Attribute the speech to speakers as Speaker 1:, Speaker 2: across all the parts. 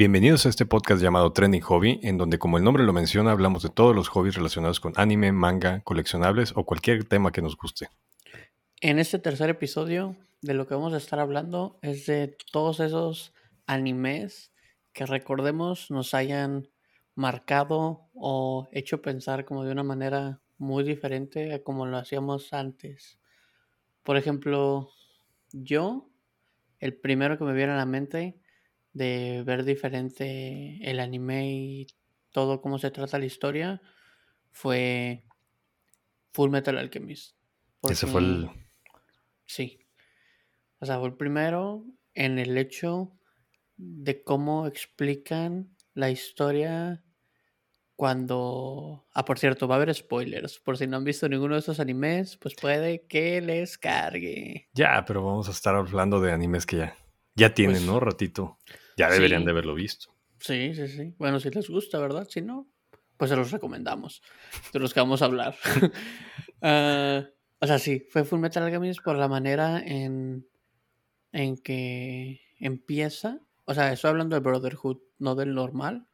Speaker 1: Bienvenidos a este podcast llamado Trending Hobby, en donde como el nombre lo menciona, hablamos de todos los hobbies relacionados con anime, manga, coleccionables o cualquier tema que nos guste.
Speaker 2: En este tercer episodio de lo que vamos a estar hablando es de todos esos animes que recordemos nos hayan marcado o hecho pensar como de una manera muy diferente a como lo hacíamos antes. Por ejemplo, yo, el primero que me viene a la mente de ver diferente el anime y todo cómo se trata la historia fue Full Metal Alchemist.
Speaker 1: Ese fue el...
Speaker 2: Sí. O sea, fue el primero en el hecho de cómo explican la historia cuando... Ah, por cierto, va a haber spoilers. Por si no han visto ninguno de esos animes, pues puede que les cargue.
Speaker 1: Ya, pero vamos a estar hablando de animes que ya, ya tienen,
Speaker 2: Pues,
Speaker 1: ¿no? Ratito. Ya deberían
Speaker 2: sí.
Speaker 1: de haberlo visto.
Speaker 2: Sí, sí, sí. Bueno, si les gusta, ¿verdad? Si no, pues se los recomendamos. De los que vamos a hablar. Ah, o sea, sí, fue Full Metal Alchemist por la manera en, en que empieza. O sea, estoy hablando del Brotherhood, no del normal.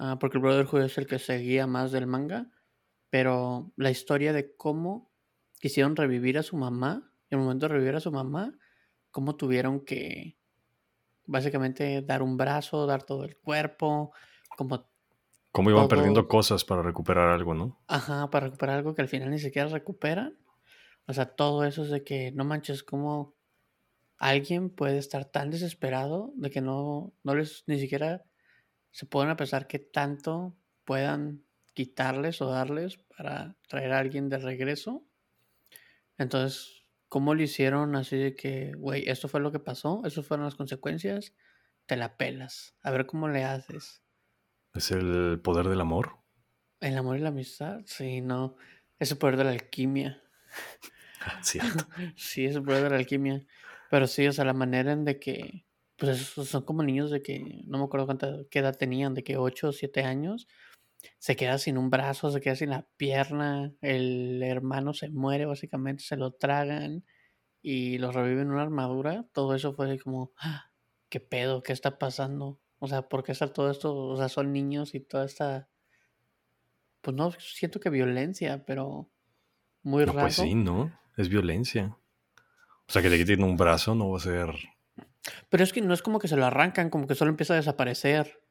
Speaker 2: Ah, porque el Brotherhood es el que seguía más del manga. Pero la historia de cómo quisieron revivir a su mamá. Y en el momento de revivir a su mamá, cómo tuvieron que básicamente dar un brazo, dar todo el cuerpo, como
Speaker 1: Cómo iban perdiendo cosas para recuperar algo, ¿no?
Speaker 2: ajá, para recuperar algo que al final ni siquiera recuperan. O sea, todo eso es de que no manches, como alguien puede estar tan desesperado de que no, no les ni siquiera se pueden a pensar que tanto puedan quitarles o darles para traer a alguien de regreso. Entonces, ¿cómo lo hicieron así de que, güey, esto fue lo que pasó, esas fueron las consecuencias, te la pelas, a ver cómo le haces?
Speaker 1: Es el poder del amor.
Speaker 2: El amor y la amistad, sí, no, es el poder de la alquimia.
Speaker 1: Cierto.
Speaker 2: Sí, es el poder de la alquimia. Pero sí, o sea, la manera en de que, pues esos son como niños de que, no me acuerdo cuánta qué edad tenían, de que 8 o 7 años, se queda sin un brazo, se queda sin la pierna, el hermano se muere, básicamente se lo tragan y lo reviven en una armadura. Todo eso fue así como, "Ah, ¿qué pedo? ¿Qué está pasando? O sea, ¿por qué está todo esto? O sea, son niños y toda esta, pues no siento que violencia, pero muy
Speaker 1: No, pues sí,
Speaker 2: raro.
Speaker 1: ¿no? Es violencia. O sea, que te quiten un brazo no va a ser...
Speaker 2: Pero es que no es como que se lo arrancan, como que solo empieza a desaparecer.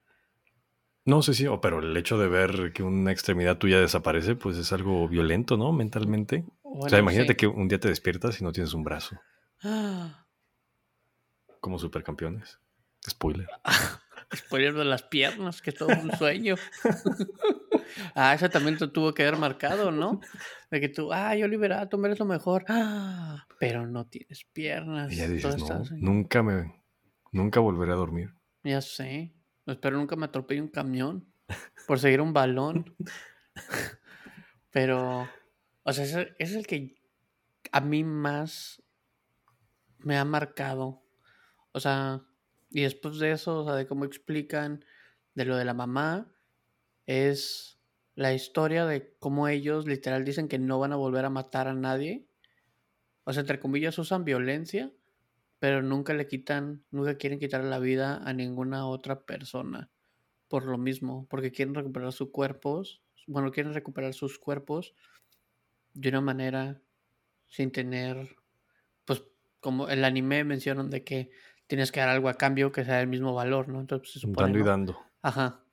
Speaker 1: No si, o pero el hecho de ver que una extremidad tuya desaparece, pues es algo violento, ¿no? Mentalmente. O sea, imagínate que un día te despiertas y no tienes un brazo,
Speaker 2: Ah,
Speaker 1: como supercampeones. Spoiler.
Speaker 2: spoiler de las piernas, que todo un sueño. ah, eso también te tuvo que haber marcado, ¿no? De que tú, ah, yo liberato, eres lo mejor. Ah, pero no tienes piernas.
Speaker 1: Y ya dices, no,
Speaker 2: así".
Speaker 1: nunca me, nunca volveré a dormir.
Speaker 2: Ya sé. Espero nunca me atropelle un camión por seguir un balón. Pero, o sea, ese es el que a mí más me ha marcado. O sea, y después de eso, o sea, de cómo explican de lo de la mamá, es la historia de cómo ellos literal dicen que no van a volver a matar a nadie. O sea, entre comillas usan violencia, pero nunca le quitan, nunca quieren quitarle la vida a ninguna otra persona. Por lo mismo, porque quieren recuperar sus cuerpos, bueno, quieren recuperar sus cuerpos de una manera sin tener, pues como el anime mencionan de que tienes que dar algo a cambio que sea del mismo valor, ¿no? Entonces se supone,
Speaker 1: Dando y
Speaker 2: ¿no?
Speaker 1: dando.
Speaker 2: Ajá.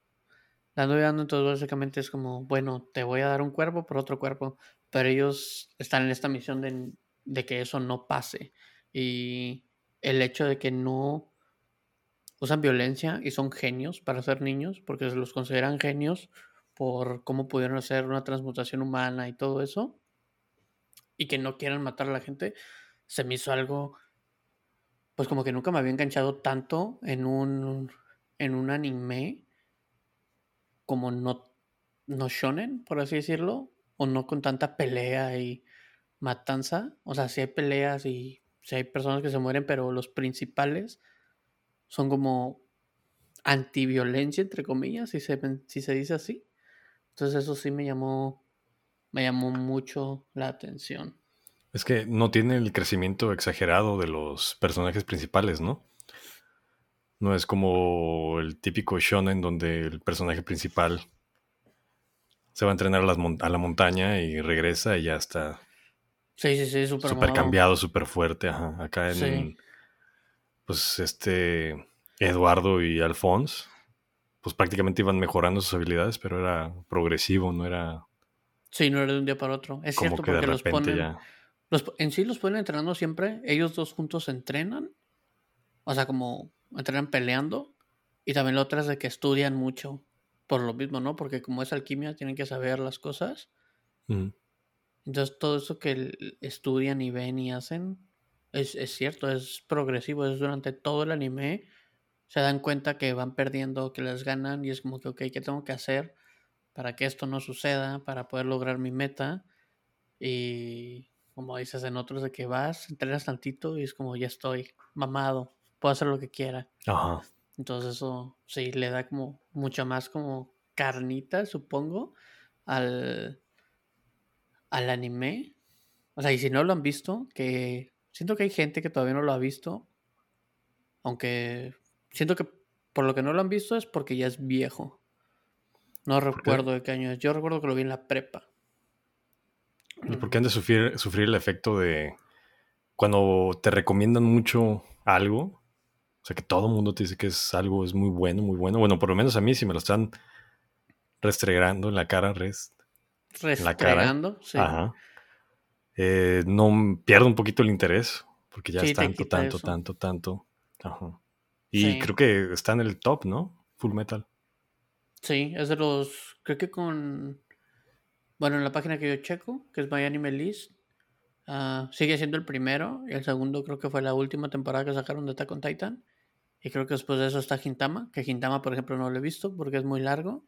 Speaker 2: Dando y dando, entonces básicamente es como, bueno, te voy a dar un cuerpo por otro cuerpo, pero ellos están en esta misión de, de que eso no pase. Y el hecho de que no usan violencia y son genios para ser niños, porque se los consideran genios por cómo pudieron hacer una transmutación humana y todo eso, y que no quieran matar a la gente, se me hizo algo, pues como que nunca me había enganchado tanto en un, en un anime como no, no shonen, por así decirlo, o no con tanta pelea y matanza. O sea, sí hay peleas y sí hay personas que se mueren, pero los principales son como antiviolencia, entre comillas, si se, si se dice así. Entonces eso sí me llamó, me llamó mucho la atención.
Speaker 1: Es que no tiene el crecimiento exagerado de los personajes principales, ¿no? No es como el típico shonen donde el personaje principal se va a entrenar a, las mon- a la montaña y regresa y ya está
Speaker 2: Sí, sí, sí, súper mamado.
Speaker 1: cambiado, súper fuerte. Ajá. Acá en,
Speaker 2: Sí.
Speaker 1: pues este Eduardo y Alphonse, pues prácticamente iban mejorando sus habilidades, pero era progresivo, no era
Speaker 2: Sí, no era de un día para otro. Es
Speaker 1: como
Speaker 2: cierto,
Speaker 1: que de
Speaker 2: porque los ponen.
Speaker 1: ya.
Speaker 2: Los, en sí los ponen entrenando siempre. Ellos dos juntos entrenan. O sea, como entrenan peleando. Y también la otra es de que estudian mucho. Por lo mismo, ¿no? Porque como es alquimia, tienen que saber las cosas. Entonces, todo eso que estudian y ven y hacen es, es cierto, es progresivo. Es durante todo el anime. Se dan cuenta que van perdiendo, que les ganan. Y es como que, ok, ¿qué tengo que hacer para que esto no suceda? Para poder lograr mi meta. Y como dices en otros, de que vas, entrenas tantito y es como ya estoy mamado. Puedo hacer lo que quiera.
Speaker 1: Ajá.
Speaker 2: Entonces, eso sí le da como mucho más como carnita, supongo, al, al anime. O sea, y si no lo han visto, que siento que hay gente que todavía no lo ha visto. Aunque siento que por lo que no lo han visto es porque ya es viejo. No recuerdo de qué año es. Yo recuerdo que lo vi en la prepa.
Speaker 1: ¿Y por qué han de sufrir, sufrir el efecto de cuando te recomiendan mucho algo? O sea, que todo el mundo te dice que es algo, es muy bueno, muy bueno. Bueno, por lo menos a mí, si me lo están restregando en la cara, res, en la cara.
Speaker 2: Restregando, sí.
Speaker 1: Ajá. Eh, no pierdo un poquito el interés, porque ya
Speaker 2: Sí,
Speaker 1: es tanto, tanto, tanto, tanto. Ajá. Y
Speaker 2: Sí.
Speaker 1: creo que está en el top, ¿no? Full Metal.
Speaker 2: Sí, es de los. Creo que con. Bueno, en la página que yo checo, que es My Anime List, ah, sigue siendo el primero. Y el segundo creo que fue la última temporada que sacaron de Attack on Titan. Y creo que después de eso está Gintama. Que Gintama, por ejemplo, no lo he visto porque es muy largo.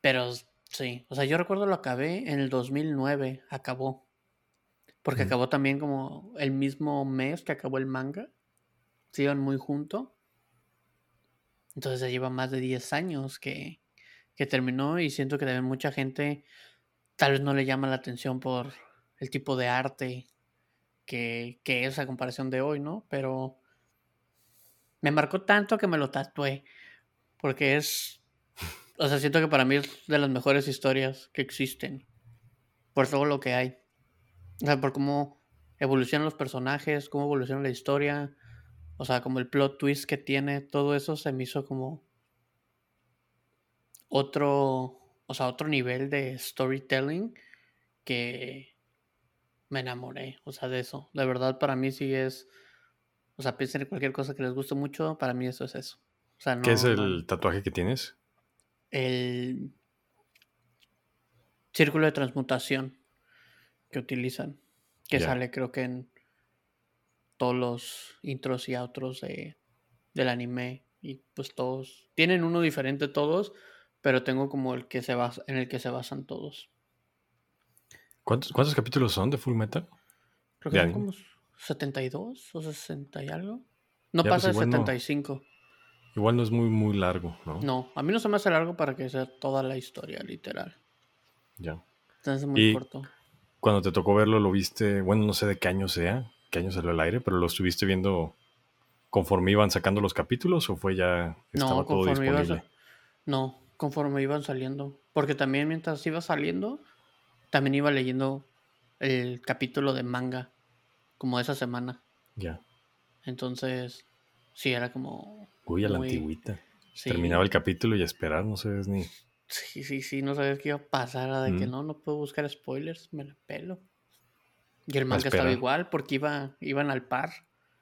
Speaker 2: Pero sí, o sea, yo recuerdo lo acabé en el 2009. Acabó. Porque
Speaker 1: Ujú.
Speaker 2: acabó también como el mismo mes que acabó el manga. Se iban muy junto. Entonces ya lleva más de 10 años que, que terminó y siento que también mucha gente tal vez no le llama la atención por el tipo de arte que, que es a comparación de hoy, ¿no? Pero me marcó tanto que me lo tatué. Porque es. O sea, siento que para mí es de las mejores historias que existen. Por todo lo que hay. O sea, por cómo evolucionan los personajes, cómo evoluciona la historia. O sea, como el plot twist que tiene, todo eso se me hizo como otro, o sea, otro nivel de storytelling que me enamoré, o sea, de eso. De verdad, para mí sí es, o sea, piensen en cualquier cosa que les guste mucho, para mí eso es eso. O sea, no,
Speaker 1: ¿Qué es el tatuaje que tienes?
Speaker 2: el círculo de transmutación que utilizan, que sale creo que en todos los intros y outros de, del anime y pues todos tienen uno diferente todos, pero tengo como el que se basa, en el que se basan todos.
Speaker 1: ¿Cuántos, cuántos capítulos son de Full Metal?
Speaker 2: Creo que
Speaker 1: De
Speaker 2: son
Speaker 1: anime.
Speaker 2: como 72 o 60 y algo. No
Speaker 1: Ya,
Speaker 2: pasa
Speaker 1: pues
Speaker 2: de
Speaker 1: igual no.
Speaker 2: 75.
Speaker 1: Igual no es muy, muy largo, ¿no?
Speaker 2: No, a mí no se me hace largo para que sea toda la historia, literal.
Speaker 1: Ya.
Speaker 2: Entonces es muy
Speaker 1: Y-
Speaker 2: corto.
Speaker 1: Cuando te tocó verlo, lo viste, bueno, no sé de qué año sea, qué año salió al aire, pero lo estuviste viendo conforme iban sacando los capítulos o fue ya estaba
Speaker 2: No,
Speaker 1: todo
Speaker 2: iba,
Speaker 1: disponible.
Speaker 2: no, conforme iban saliendo. Porque también mientras iba saliendo, también iba leyendo el capítulo de manga, como esa semana.
Speaker 1: Ya.
Speaker 2: Entonces, sí, era como...
Speaker 1: Uy, a la
Speaker 2: muy-
Speaker 1: antigüita.
Speaker 2: Sí,
Speaker 1: Terminaba el capítulo y esperar, no sabes ni.
Speaker 2: sí, sí, sí, no sabes qué iba a pasar, de que no, no puedo buscar spoilers, me la pelo. Y el manga estaba igual porque iba, iban al par.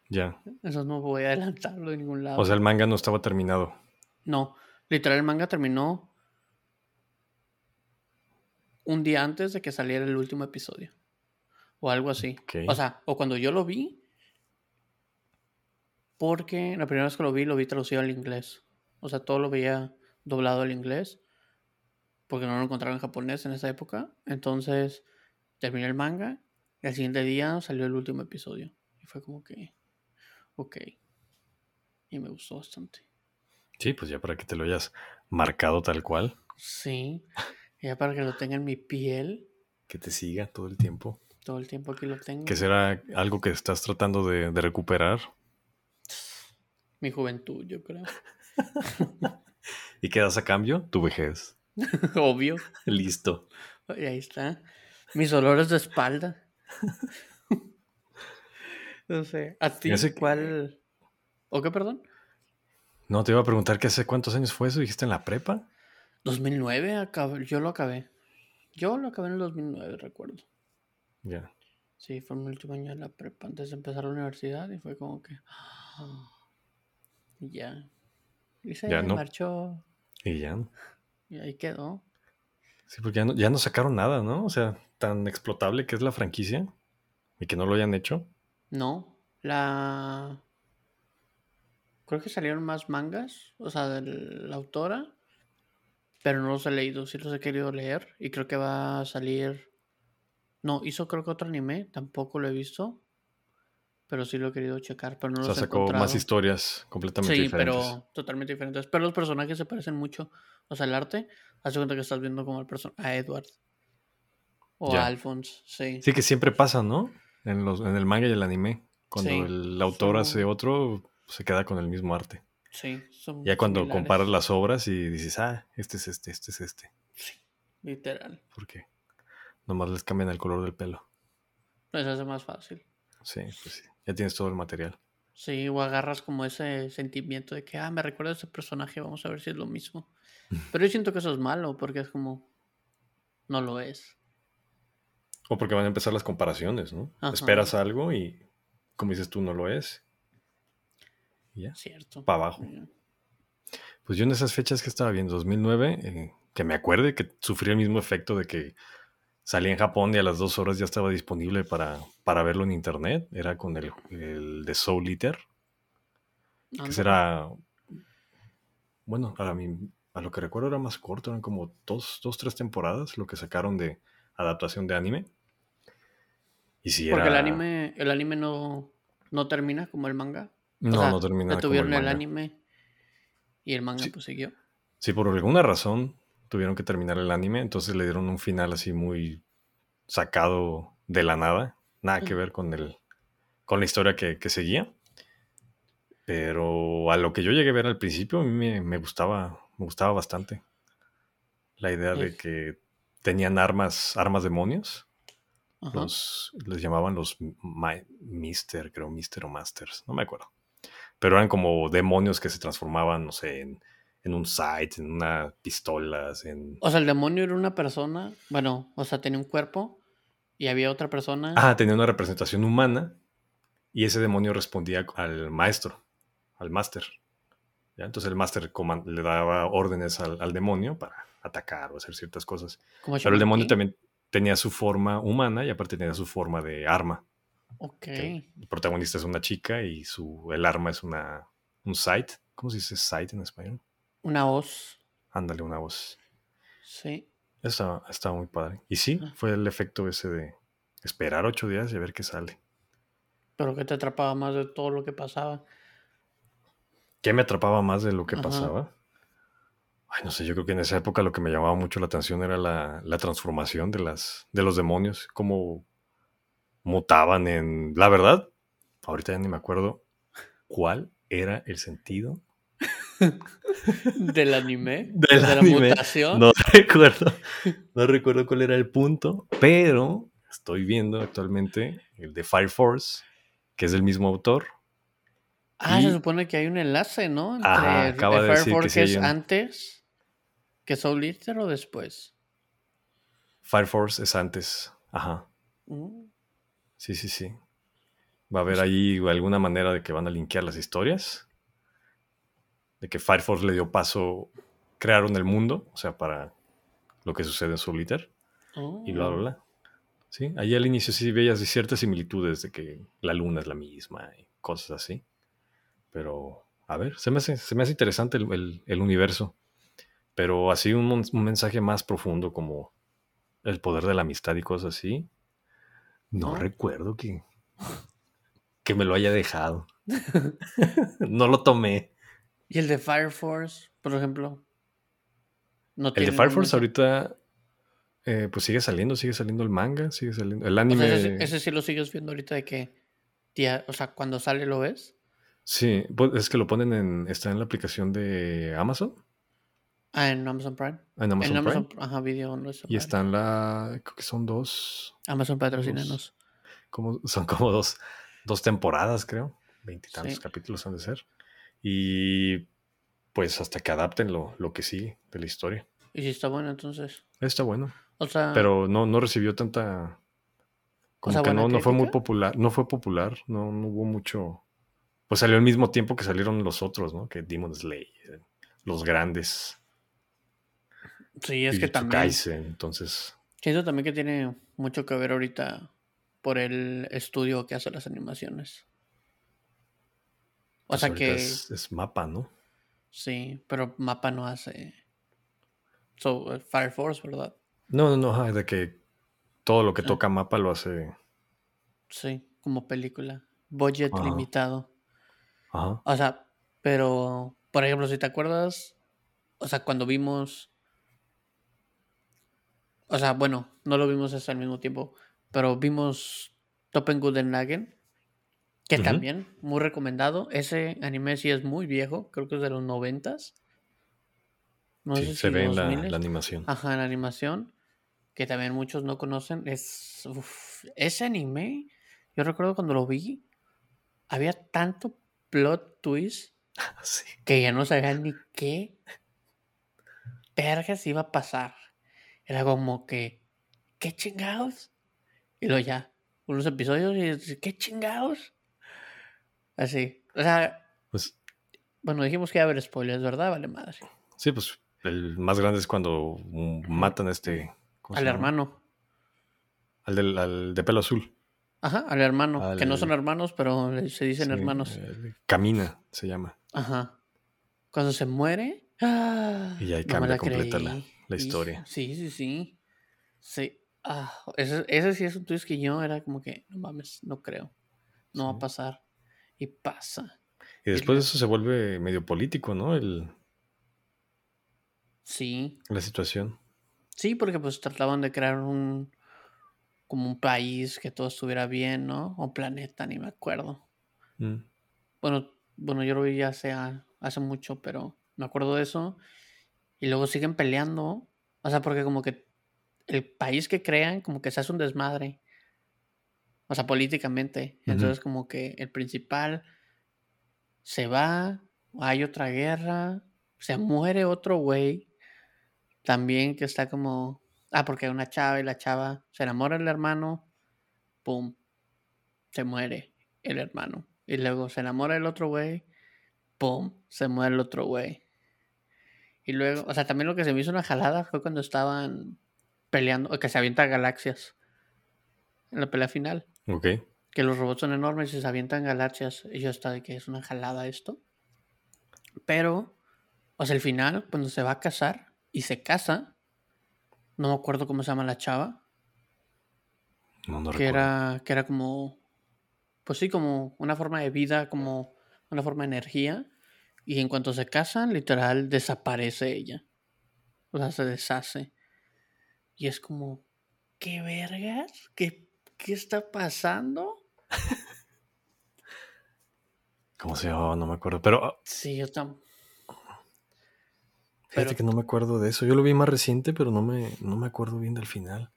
Speaker 1: Ya.
Speaker 2: Eso no voy a adelantarlo de ningún lado.
Speaker 1: O sea, el manga no estaba terminado.
Speaker 2: No, literal el manga terminó un día antes de que saliera el último episodio. O algo así. O sea, o cuando yo lo vi. Porque la primera vez que lo vi, lo vi traducido al inglés. O sea, todo lo veía doblado al inglés. Porque no lo encontraba en japonés en esa época. Entonces, terminé el manga. Y al siguiente día salió el último episodio. Y fue como que. Ok. Y me gustó bastante.
Speaker 1: Sí, pues ya para que te lo hayas marcado tal cual,
Speaker 2: Sí, ya para que lo tenga en mi piel,
Speaker 1: que te siga todo el tiempo.
Speaker 2: todo el tiempo aquí lo tengo.
Speaker 1: Que será algo que estás tratando de, de recuperar.
Speaker 2: Mi juventud, yo creo.
Speaker 1: ¿Y qué das a cambio? Tu vejez.
Speaker 2: Obvio.
Speaker 1: Listo.
Speaker 2: Y ahí está. Mis olores de espalda. no sé. ¿A ti cuál? ¿O qué, perdón?
Speaker 1: No, te iba a preguntar que hace cuántos años fue eso. ¿Dijiste en la prepa?
Speaker 2: 2009, acabé- yo lo acabé. Yo lo acabé en el 2009, recuerdo.
Speaker 1: Ya.
Speaker 2: Sí, fue mi último año de la prepa antes de empezar la universidad y fue como que... y ya. Y se
Speaker 1: Ya no.
Speaker 2: marchó
Speaker 1: Y ya.
Speaker 2: y ahí quedó.
Speaker 1: Sí, porque ya no, ya no sacaron nada, ¿no? O sea, tan explotable que es la franquicia y que no lo hayan hecho.
Speaker 2: No, la... Creo que salieron más mangas, o sea, de la autora, pero no los he leído, sí los he querido leer y creo que va a salir... No, hizo creo que otro anime, tampoco lo he visto, pero sí lo he querido checar, pero no
Speaker 1: o sea,
Speaker 2: los he
Speaker 1: sacó más historias completamente
Speaker 2: Sí,
Speaker 1: diferentes.
Speaker 2: pero totalmente diferentes. Pero los personajes se parecen mucho. O sea, el arte, haz de cuenta que estás viendo como el person a Edward. O
Speaker 1: Ya.
Speaker 2: a Alphonse, sí.
Speaker 1: Sí, que siempre pasa, ¿no? En, los, en el manga y el anime. Cuando
Speaker 2: Sí,
Speaker 1: el autor
Speaker 2: son-
Speaker 1: hace otro, se queda con el mismo arte.
Speaker 2: Sí, son
Speaker 1: Ya cuando
Speaker 2: similares,
Speaker 1: comparas las obras y dices, ah, este es este, este es este.
Speaker 2: Literal.
Speaker 1: Porque nomás les cambian el color del pelo.
Speaker 2: Les hace más fácil.
Speaker 1: Sí, pues sí. Ya tienes todo el material.
Speaker 2: Sí, o agarras como ese sentimiento de que, ah, me recuerda a ese personaje, vamos a ver si es lo mismo. Pero yo siento que eso es malo, porque es como, no lo es.
Speaker 1: O porque van a empezar las comparaciones, ¿no?
Speaker 2: Ajá.
Speaker 1: Esperas algo y, como dices tú, no lo es. Ya,
Speaker 2: Cierto.
Speaker 1: para abajo. Pues yo en esas fechas que estaba viendo, 2009, eh, que me acuerde que sufrí el mismo efecto de que salí en Japón y a las dos horas ya estaba disponible para, para verlo en internet. Era con el, el de Soul Eater, que será, bueno, a, mí, a lo que recuerdo era más corto, eran como dos, dos, tres temporadas lo que sacaron de adaptación de anime. Y si
Speaker 2: Porque el anime, el anime no, no termina como el manga. O
Speaker 1: No,
Speaker 2: sea,
Speaker 1: no termina como el
Speaker 2: Detuvieron el, anime y el manga
Speaker 1: Sí.
Speaker 2: pues siguió.
Speaker 1: Sí, por alguna razón tuvieron que terminar el anime, entonces le dieron un final así muy sacado de la nada, nada que ver con el con la historia que, que seguía. Pero a lo que yo llegué a ver al principio, a mí me, me gustaba, me gustaba bastante. La idea de que tenían armas, armas demonios.
Speaker 2: Ajá.
Speaker 1: Los, les llamaban los Mister, creo, Mister o Masters, no me acuerdo. Pero eran como demonios que se transformaban, no sé, en, en un sight, en unas pistolas, en...
Speaker 2: O sea, el demonio era una persona, bueno, o sea, tenía un cuerpo y había otra persona.
Speaker 1: Ah, tenía una representación humana y ese demonio respondía al maestro, al máster. Entonces el máster le daba órdenes al, al demonio para atacar o hacer ciertas cosas. Pero el demonio también tenía su forma humana y aparte tenía su forma de arma.
Speaker 2: Ok.
Speaker 1: el protagonista es una chica y su, el arma es una, un sight. ¿Cómo se dice sight en español?
Speaker 2: Una hoz.
Speaker 1: Ándale, una voz.
Speaker 2: Sí.
Speaker 1: Estaba, estaba muy padre. Y sí,
Speaker 2: Ah.
Speaker 1: fue el efecto ese de esperar ocho días y a ver qué sale.
Speaker 2: Pero que te atrapaba más de todo lo que pasaba.
Speaker 1: ¿Qué me atrapaba más de lo que
Speaker 2: Ajá.
Speaker 1: pasaba? Ay, no sé, yo creo que en esa época lo que me llamaba mucho la atención era la, la transformación de, las, de los demonios, cómo mutaban en... La verdad, ahorita ya ni me acuerdo cuál era el sentido
Speaker 2: Del anime.
Speaker 1: Del
Speaker 2: de la mutación.
Speaker 1: No recuerdo, no recuerdo cuál era el punto, pero estoy viendo actualmente el de Fire Force, que es del mismo autor.
Speaker 2: Ah,
Speaker 1: y-
Speaker 2: se supone que hay un enlace, ¿no? Entre
Speaker 1: Ajá,
Speaker 2: el-
Speaker 1: acaba
Speaker 2: el
Speaker 1: de
Speaker 2: Fire
Speaker 1: decir que
Speaker 2: Force que es
Speaker 1: un-
Speaker 2: antes que Soul Eater o después.
Speaker 1: Fire Force es antes. Ajá.
Speaker 2: Mm.
Speaker 1: Sí, sí, sí. Va a haber ahí alguna manera de que van a linkear las historias. De que Fire Force le dio paso, crearon el mundo, o sea, para lo que sucede en Soul Eater. y bla, bla,
Speaker 2: Oh.
Speaker 1: bla. Sí, ahí al inicio sí veías ciertas similitudes de que la luna es la misma y cosas así. Pero, a ver, se me hace, se me hace interesante el, el- el universo. Pero así un, mensaje más profundo como el poder de la amistad y cosas así. No
Speaker 2: ¿No?
Speaker 1: recuerdo que, que me lo haya dejado. no lo tomé.
Speaker 2: Y el de Fire Force, por ejemplo. No
Speaker 1: El de Fire Force ahorita, eh, pues sigue saliendo, sigue saliendo el manga, sigue saliendo el
Speaker 2: O
Speaker 1: anime.
Speaker 2: sea, ese, ese sí lo sigues viendo ahorita de que, tía, o sea, cuando sale lo ves.
Speaker 1: Sí, pues, es que lo ponen en. Está en la aplicación de Amazon.
Speaker 2: Ah, en Amazon Prime.
Speaker 1: En Amazon,
Speaker 2: en Amazon
Speaker 1: Prime.
Speaker 2: Ajá, Video.
Speaker 1: Y está en la. Creo que son dos.
Speaker 2: Amazon patrocínanos.
Speaker 1: Como, son como dos, dos temporadas, creo. Veintitantos
Speaker 2: Sí.
Speaker 1: capítulos han de ser. Y pues hasta que adapten lo, lo que sí de la historia.
Speaker 2: Y si está bueno, entonces.
Speaker 1: Está bueno.
Speaker 2: O sea,
Speaker 1: Pero no, no recibió tanta. Como
Speaker 2: sea,
Speaker 1: que no, no fue muy popular. No fue popular. No, no hubo mucho. Pues salió al mismo tiempo que salieron los otros, ¿no? Que Demon Slayer, los grandes.
Speaker 2: Sí, es que también.
Speaker 1: Kaisen, entonces.
Speaker 2: Siento también que tiene mucho que ver ahorita por el estudio que hace las animaciones. O
Speaker 1: pues,
Speaker 2: sea que.
Speaker 1: Es, es mapa, ¿no?
Speaker 2: Sí, pero Mapa no hace. So, Fire Force, ¿verdad?
Speaker 1: No, no, no. De que todo lo que
Speaker 2: Ah.
Speaker 1: toca mapa lo hace.
Speaker 2: Sí, como película. Budget
Speaker 1: Ajá.
Speaker 2: limitado.
Speaker 1: Ajá.
Speaker 2: O sea, pero, por ejemplo, si te acuerdas, o sea, cuando vimos, o sea, bueno, no lo vimos hasta al mismo tiempo, pero vimos Toppen Lagen, que también, muy recomendado. Ese anime sí es muy viejo, creo que es de los noventas. No
Speaker 1: sí,
Speaker 2: sé
Speaker 1: se ve en la,
Speaker 2: 2000s.
Speaker 1: la animación.
Speaker 2: Ajá, en la animación, que también muchos no conocen. Es uf, ese anime, yo recuerdo cuando lo vi, había tanto plot twist
Speaker 1: Sí.
Speaker 2: que ya no sabía ni qué vergas iba a pasar. Era como que, ¿qué chingados? Y luego ya, unos episodios y ¿qué chingados? Así, o sea,
Speaker 1: Pues,
Speaker 2: bueno, dijimos que iba a haber spoilers, ¿verdad? Vale madre.
Speaker 1: sí, pues el más grande es cuando matan a este. ¿cómo se
Speaker 2: Al hermano.
Speaker 1: Al, del, al de pelo azul.
Speaker 2: Ajá, al hermano. Que no son hermanos, pero se dicen
Speaker 1: Sí,
Speaker 2: hermanos.
Speaker 1: Camina se llama.
Speaker 2: Ajá. Cuando se muere. ¡ah!
Speaker 1: Y ahí
Speaker 2: no
Speaker 1: cambia completa la-. La historia.
Speaker 2: Sí, sí, sí. Sí. Ah, ese, ese sí es un twist que yo era como que, no mames, no creo. No va a pasar. Y pasa.
Speaker 1: Y después de eso se vuelve medio político, ¿no? El,
Speaker 2: Sí.
Speaker 1: la situación.
Speaker 2: Sí, porque pues trataban de crear un como un país que todo estuviera bien, ¿no? O planeta, ni me acuerdo.
Speaker 1: Mm.
Speaker 2: Bueno, bueno, yo lo vi hace, a- hace mucho, pero me acuerdo de eso. Y luego siguen peleando. O sea, porque como que el país que crean, como que se hace un desmadre. O sea, políticamente. Entonces, como que el principal se va, hay otra guerra, se muere otro güey. También que está como. Ah, porque hay una chava y la chava se enamora del hermano. Pum. Se muere el hermano. Y luego se enamora el otro güey. Pum. Se muere el otro güey. Y luego, o sea, también lo que se me hizo una jalada fue cuando estaban peleando, que se avientan galaxias en la pelea final.
Speaker 1: Ok.
Speaker 2: Que los robots son enormes y se avientan galaxias. Y yo estaba de que es una jalada esto. Pero, o sea, el final, cuando se va a casar y se casa, no me acuerdo cómo se llama la chava,
Speaker 1: No, no
Speaker 2: que
Speaker 1: recuerdo.
Speaker 2: era, que era como, pues sí, como una forma de vida, como una forma de energía. Y en cuanto se casan, literal, desaparece ella. O sea, se deshace. Y es como, ¿qué vergas? ¿Qué, qué está pasando?
Speaker 1: ¿Cómo se llamaba? No me acuerdo. Pero
Speaker 2: Sí, yo también.
Speaker 1: fíjate que no me acuerdo de eso. Yo lo vi más reciente, pero no me, no me acuerdo bien del final.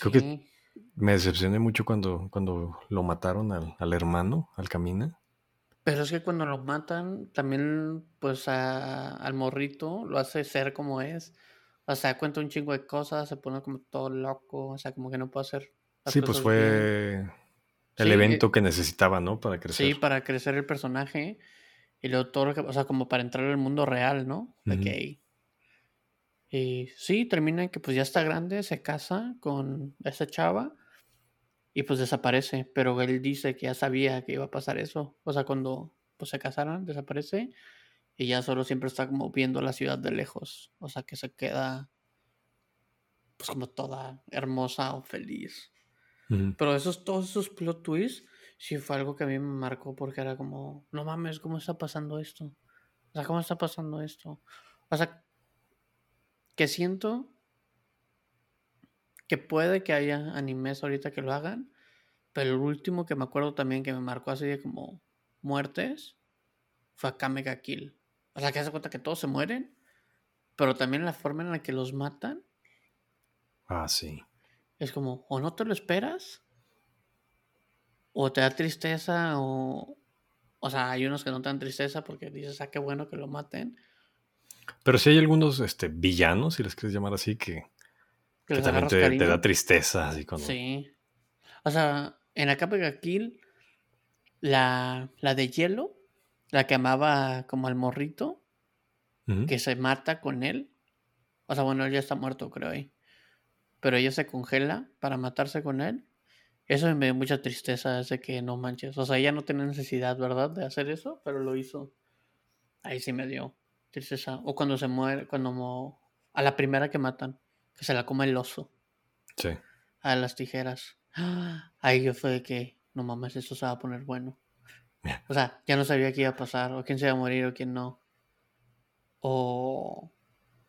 Speaker 1: Creo que-. Me decepcioné mucho cuando, cuando lo mataron al, al hermano, al Camina.
Speaker 2: Pero es que cuando lo matan, también, pues, a- al morrito lo hace ser como es. O sea, cuenta un chingo de cosas, se pone como todo loco, o sea, como que no puede hacer.
Speaker 1: Sí, pues
Speaker 2: bien.
Speaker 1: fue el
Speaker 2: Sí,
Speaker 1: evento
Speaker 2: eh,
Speaker 1: que necesitaba, ¿no? Para crecer.
Speaker 2: Sí, para crecer el personaje. Y luego todo lo que, o sea, como para entrar al mundo real, ¿no? De que- Y sí, termina en que pues ya está grande, se casa con esa chava y pues desaparece. Pero él dice que ya sabía que iba a pasar eso. O sea, cuando pues se casaron, desaparece y ya solo siempre está como viendo la ciudad de lejos. O sea, que se queda pues como toda hermosa o feliz.
Speaker 1: Ujú.
Speaker 2: Pero esos, todos esos plot twists, sí fue algo que a mí me marcó porque era como, no mames, ¿cómo está pasando esto? O sea, ¿cómo está pasando esto? O sea, que siento que puede que haya animes ahorita que lo hagan, pero el último que me acuerdo también que me marcó así de como, muertes fue a Kamega Kill. O sea, que hace cuenta que todos se mueren, pero también la forma en la que los matan.
Speaker 1: Ah, sí.
Speaker 2: Es como, o no te lo esperas, o te da tristeza, o. O sea, hay unos que no te dan tristeza porque dices, ah, qué bueno que lo maten.
Speaker 1: Pero sí hay algunos este, villanos, si les quieres llamar así, que, que, también te, da tristeza. Así cuando...
Speaker 2: Sí. O sea, en Akapega Kill, la, la de hielo, la que amaba como al morrito, que se mata con él. O sea, bueno, él ya está muerto, creo ahí. Pero ella se congela para matarse con él. Eso me dio mucha tristeza, ese que no manches. O sea, ella no tenía necesidad, ¿verdad? De hacer eso, pero lo hizo. Ahí sí me dio tristeza. O cuando se muere, cuando a la primera que matan, que se la come el oso.
Speaker 1: Sí.
Speaker 2: A las tijeras. Ahí yo fue de que, no mames, eso se va a poner bueno. O sea, ya no sabía qué iba a pasar, o quién se iba a morir, o quién no. O.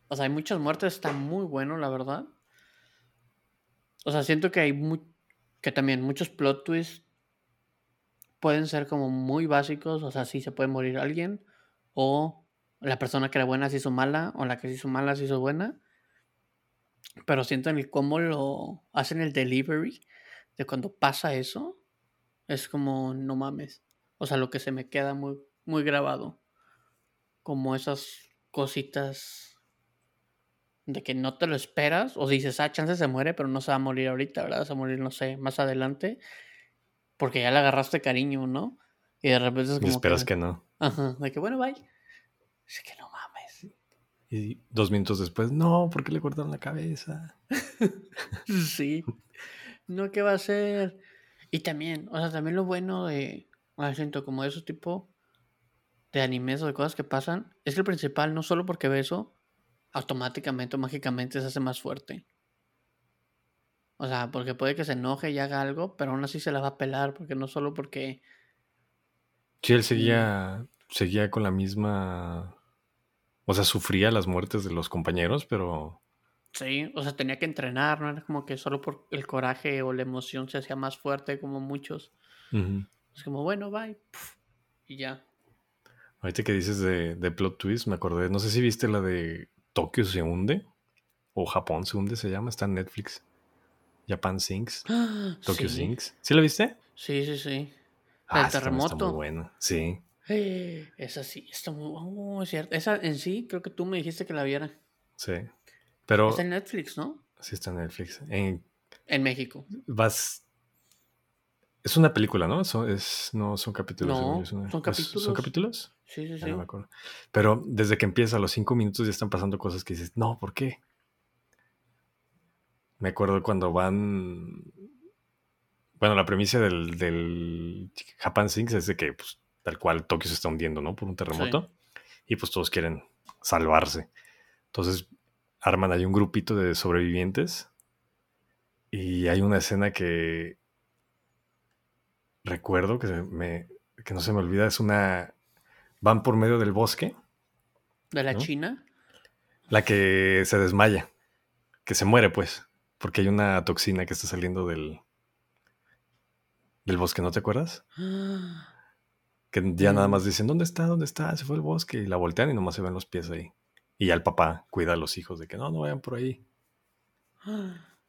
Speaker 2: O sea, hay muchas muertes, está muy bueno, la verdad. O sea, siento que hay muy, que también muchos plot twists pueden ser como muy básicos. O sea, sí se puede morir alguien. O la persona que era buena se hizo mala. O la que se hizo mala se hizo buena. Pero siento en el cómo lo hacen el delivery. De cuando pasa eso. Es como, no mames. O sea, lo que se me queda muy, muy grabado. Como esas cositas de que no te lo esperas. O dices, ah, chance se muere, pero no se va a morir ahorita, ¿verdad? Se va a morir, no sé, más adelante. Porque ya le agarraste cariño, ¿no? Y de repente es como.
Speaker 1: Y esperas que, no.
Speaker 2: Ajá. De que, bueno, bye. Es que no mames.
Speaker 1: Y dos minutos después, no, ¿por qué le cortaron la cabeza?
Speaker 2: sí. No, ¿qué va a hacer? Y también, o sea, también lo bueno de siento como esos tipo de animes o de cosas que pasan, es que el principal, no solo porque ve eso, automáticamente o mágicamente se hace más fuerte. O sea, porque puede que se enoje y haga algo, pero aún así se la va a pelar, porque no solo porque...
Speaker 1: Sí, él seguía, seguía con la misma... O sea, sufría las muertes de los compañeros, pero...
Speaker 2: Sí, o sea, tenía que entrenar, no era como que solo por el coraje o la emoción se hacía más fuerte como muchos. Es como, bueno, bye. y ya.
Speaker 1: Ahorita que dices de, plot twist, me acordé, no sé si viste la de Tokio se hunde, o Japón se hunde se llama, está en Netflix. Japan Sinks. Tokyo Sinks. ¿Sí la viste?
Speaker 2: Sí, sí, sí.
Speaker 1: Ah, el terremoto. Está muy buena, sí.
Speaker 2: Eh, esa sí, está muy oh, cierto. Esa en sí, creo que tú me dijiste que la viera.
Speaker 1: Sí. Pero.
Speaker 2: Está en Netflix, ¿no?
Speaker 1: Sí, está en Netflix. En,
Speaker 2: en México.
Speaker 1: Vas es una película, ¿no? es, no son capítulos.
Speaker 2: No, son capítulos.
Speaker 1: ¿Son capítulos?
Speaker 2: Sí, sí, sí.
Speaker 1: No me acuerdo. Pero desde que empieza, a los cinco minutos ya están pasando cosas que dices, no, ¿por qué? Me acuerdo cuando van. Bueno, la premisa del, del Japan Sinks es de que, pues, tal cual Tokio se está hundiendo, ¿no? Por un terremoto. Y pues todos quieren salvarse. Entonces arman ahí un grupito de sobrevivientes. Y hay una escena que recuerdo que, me, que no se me olvida, es una... Van por medio del bosque.
Speaker 2: ¿De la China?
Speaker 1: La que se desmaya, que se muere pues, porque hay una toxina que está saliendo del, del bosque, ¿no te acuerdas? Que ya nada más dicen, ¿dónde está? ¿Dónde está? Se fue el bosque y la voltean y nomás se ven los pies ahí. Y ya el papá cuida a los hijos de que no, no vayan por ahí.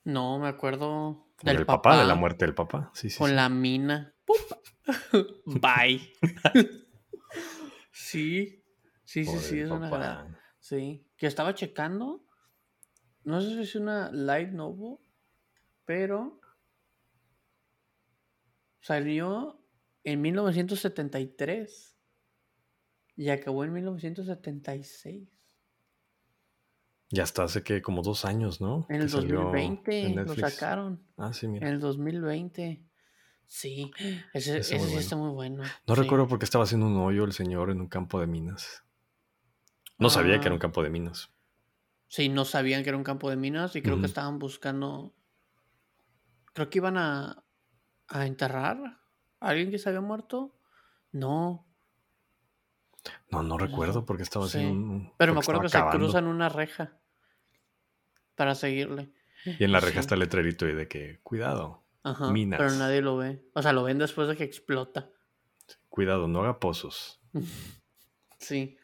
Speaker 2: No, me acuerdo
Speaker 1: del papá, de la muerte del papá. Sí, sí,
Speaker 2: con la mina. Bye. sí, sí, sí, sí, es una gran. Sí, que estaba checando. No sé si es una light novel, pero salió en 1973 y acabó en 1976.
Speaker 1: Ya hasta hace que como dos años, ¿no?
Speaker 2: En el 2020 lo sacaron.
Speaker 1: Ah, sí, mira.
Speaker 2: En el 2020. Sí, ese, ese, sí está muy bueno.
Speaker 1: No recuerdo por qué estaba haciendo un hoyo el señor en un campo de minas. No sabía que era un ah. campo de minas.
Speaker 2: Sí, no sabían que era un campo de minas y creo que estaban buscando. Creo que iban a, a enterrar alguien que se había muerto. No.
Speaker 1: No, no recuerdo porque estaba haciendo un.
Speaker 2: Pero me acuerdo que se cruzan una reja para seguirle.
Speaker 1: Y en la reja está el letrerito y de que, cuidado.
Speaker 2: Pero nadie lo ve. O sea, lo ven después de que explota.
Speaker 1: Cuidado, no haga pozos.
Speaker 2: Sí.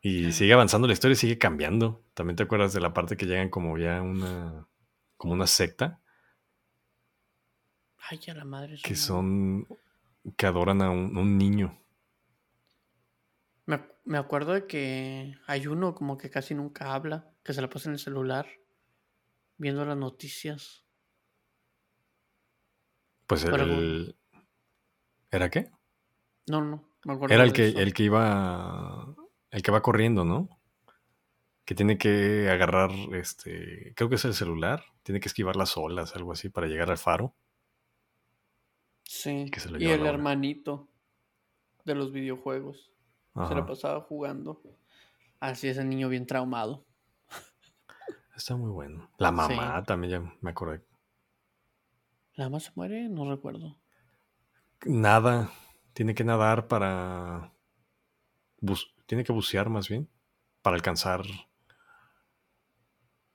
Speaker 1: Y sigue avanzando la historia y sigue cambiando. También te acuerdas de la parte que llegan como ya una. como una secta.
Speaker 2: Ay, ya la madre.
Speaker 1: Que son. que adoran a un, un niño.
Speaker 2: Me, me, acuerdo de que hay uno como que casi nunca habla, que se la pasa en el celular, viendo las noticias.
Speaker 1: Pues el, el... ¿Era qué?
Speaker 2: No, no, me acuerdo.
Speaker 1: Era el que, el que iba. El que va corriendo, ¿no? Que tiene que agarrar, este. Creo que es el celular. Tiene que esquivar las olas, algo así, para llegar al faro.
Speaker 2: Sí. y el hermanito de los videojuegos. Se la pasaba jugando. Así ese niño bien traumado.
Speaker 1: Está muy bueno. La mamá también, ya me acordé.
Speaker 2: ¿La mamá se muere? No recuerdo.
Speaker 1: Nada. Tiene que nadar para. Tiene que bucear más bien. Para alcanzar.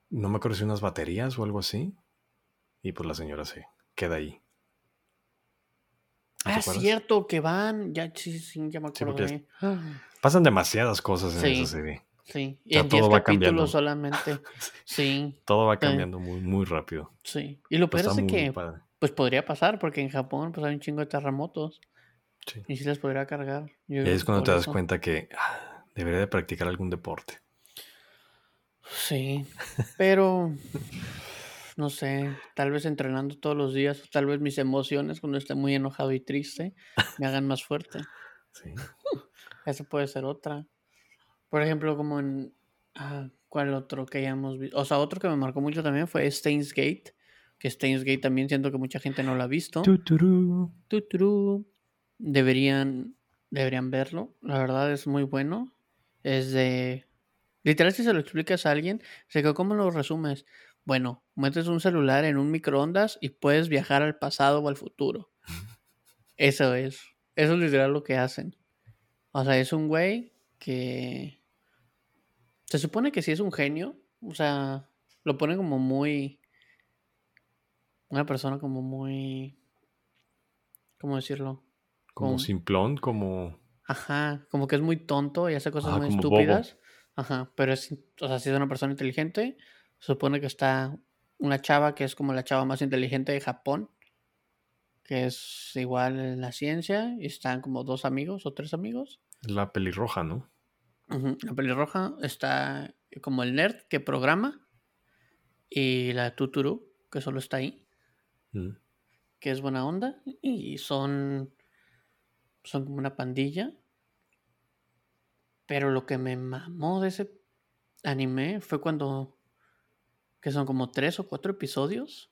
Speaker 1: No me acuerdo si unas baterías o algo así. Y pues la señora se queda ahí.
Speaker 2: Ah, cierto, que van. Ya, sí, sí, ya me acuerdo.
Speaker 1: pasan demasiadas cosas en esa serie.
Speaker 2: Sí, y en 10 capítulos solamente. Sí.
Speaker 1: todo va cambiando muy, muy rápido.
Speaker 2: Sí. Y lo peor es que pues podría pasar, porque en Japón pues hay un chingo de terremotos. Sí. Y si les podría cargar.
Speaker 1: y es cuando te das cuenta que ah, debería de practicar algún deporte.
Speaker 2: Sí, pero no sé, tal vez entrenando todos los días, tal vez mis emociones cuando esté muy enojado y triste me hagan más fuerte. Sí. Eso puede ser otra. Por ejemplo, como en... Ah, ¿Cuál otro que hayamos visto? O sea, otro que me marcó mucho también fue Stains Gate que Steins Gate también siento que mucha gente no lo ha visto. Tuturu. Tuturu. Deberían, deberían verlo. La verdad es muy bueno. Es de... Literal, si se lo explicas a alguien, sé que ¿cómo lo resumes? Bueno, metes un celular en un microondas y puedes viajar al pasado o al futuro. Eso es. Eso es literal lo que hacen. O sea, es un güey que... Se supone que sí es un genio. O sea, lo pone como muy una persona como muy. ¿Cómo decirlo?
Speaker 1: Como, simplón, como.
Speaker 2: Ajá, como que es muy tonto y hace cosas muy estúpidas. Ajá, pero es, o sea, si es una persona inteligente, supone que está una chava que es como la chava más inteligente de Japón, que es igual en la ciencia, y están como dos amigos o tres amigos.
Speaker 1: La pelirroja, ¿no?
Speaker 2: La pelirroja está como el nerd que programa, y la tuturu, que solo está ahí. Mm. que es buena onda y son son como una pandilla. Pero lo que me mamó de ese anime fue cuando que son como tres o cuatro episodios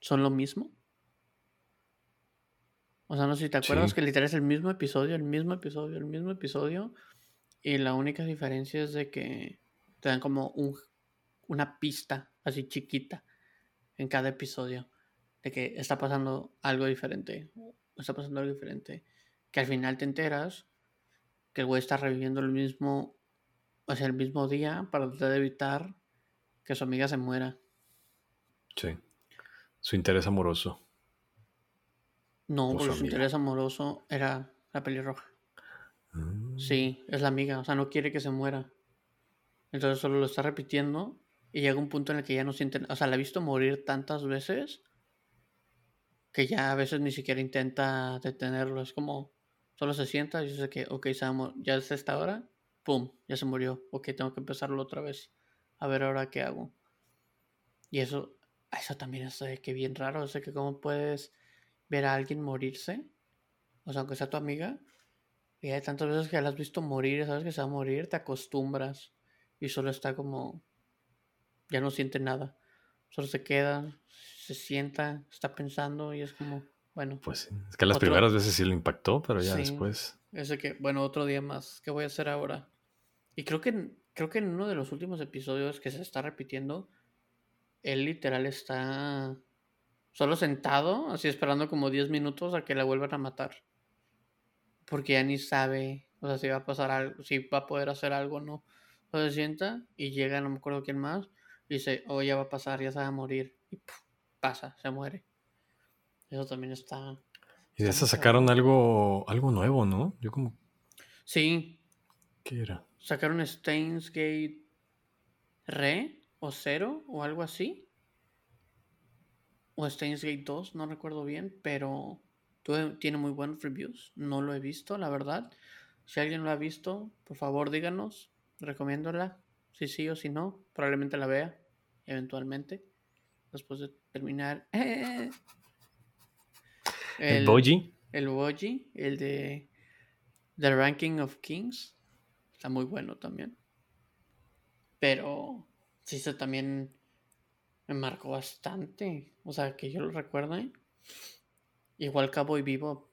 Speaker 2: son lo mismo. O sea, no sé si te acuerdas que literal es el mismo episodio, el mismo episodio, el mismo episodio. Y la única diferencia es de que te dan como un, una pista así chiquita en cada episodio de que está pasando algo diferente, está pasando algo diferente, que al final te enteras que el güey está reviviendo el mismo, o sea, el mismo día para tratar de evitar que su amiga se muera.
Speaker 1: Sí. Su interés amoroso.
Speaker 2: No, porque su, interés amoroso era la pelirroja. Mm. Sí, es la amiga, o sea, no quiere que se muera. Entonces solo lo está repitiendo y llega un punto en el que ya no siente, o sea, la ha visto morir tantas veces que ya a veces ni siquiera intenta detenerlo. Es como, solo se sienta y dice que, ok, ya es esta hora, pum, ya se murió. Ok, tengo que empezarlo otra vez. A ver ahora qué hago. Y eso, eso también es que bien raro. O sea, que cómo puedes ver a alguien morirse. O sea, aunque sea tu amiga. Y hay tantas veces que la has visto morir, sabes que se va a morir, te acostumbras. Y solo está como, ya no siente nada. Solo se queda, se sienta, está pensando y es como, bueno.
Speaker 1: Pues es que las primeras veces sí lo impactó, pero ya después.
Speaker 2: Ese que, bueno, otro día más, ¿qué voy a hacer ahora? Y creo que, creo que en uno de los últimos episodios que se está repitiendo, él literal está solo sentado, así esperando como 10 minutos a que la vuelvan a matar. Porque ya ni sabe, o sea, si va a pasar algo, si va a poder hacer algo o no. se sienta y llega, no me acuerdo quién más, y dice, oh, ya va a pasar, ya se va a morir. Y pasa, se muere. Eso también está.
Speaker 1: Y de esa sacaron algo, algo nuevo, ¿no? Yo como...
Speaker 2: Sí.
Speaker 1: ¿Qué era?
Speaker 2: Sacaron Steins Gate Re o Cero o algo así. O Steins Gate 2, no recuerdo bien, pero tiene muy buenos reviews. No lo he visto, la verdad. Si alguien lo ha visto, por favor díganos. Recomiéndola. Si sí o si no, probablemente la vea eventualmente. Después de terminar.
Speaker 1: El, Boji.
Speaker 2: El Boji, el de The Ranking of Kings. Está muy bueno también. Pero sí, se también me marcó bastante. O sea, que yo lo recuerde. Igual Cowboy Vivo.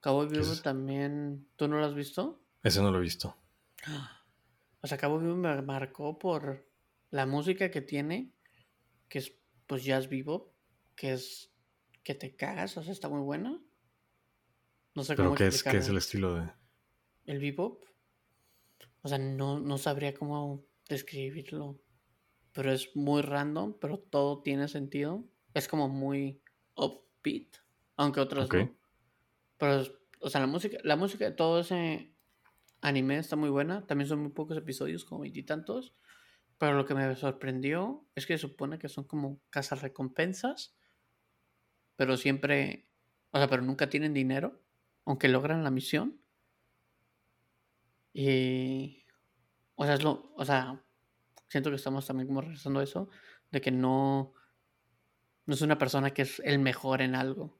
Speaker 2: Cowboy Vivo también. ¿Tú no lo has visto?
Speaker 1: Ese no lo he visto.
Speaker 2: O sea, Cowboy Vivo me marcó por la música que tiene. Que es pues jazz vivo. Que es que te cagas, o sea, está muy buena.
Speaker 1: No sé cómo ¿Pero qué es, es el estilo de...?
Speaker 2: El bebop. O sea, no, no sabría cómo describirlo. Pero es muy random, pero todo tiene sentido. Es como muy upbeat, aunque otras no. Pero, o sea, la música, la música de todo ese anime está muy buena. También son muy pocos episodios, como veintitantos. Pero lo que me sorprendió es que supone que son como casas recompensas pero siempre, o sea, pero nunca tienen dinero, aunque logran la misión. Y, o sea, es lo, o sea, siento que estamos también como regresando a eso, de que no, no es una persona que es el mejor en algo.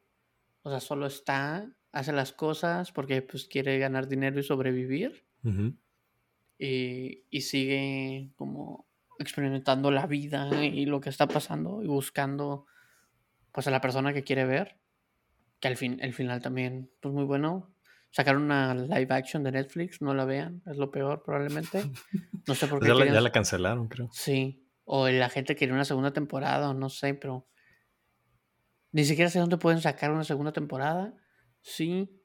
Speaker 2: O sea, solo está, hace las cosas porque pues quiere ganar dinero y sobrevivir. y, y sigue como experimentando la vida y lo que está pasando y buscando pues a la persona que quiere ver, que al fin, el final también, pues muy bueno. Sacaron una live action de Netflix, no la vean, es lo peor probablemente. No sé por
Speaker 1: qué. ya, la, cancelaron, creo.
Speaker 2: Sí, o la gente quiere una segunda temporada, o no sé, pero ni siquiera sé dónde pueden sacar una segunda temporada. Sí,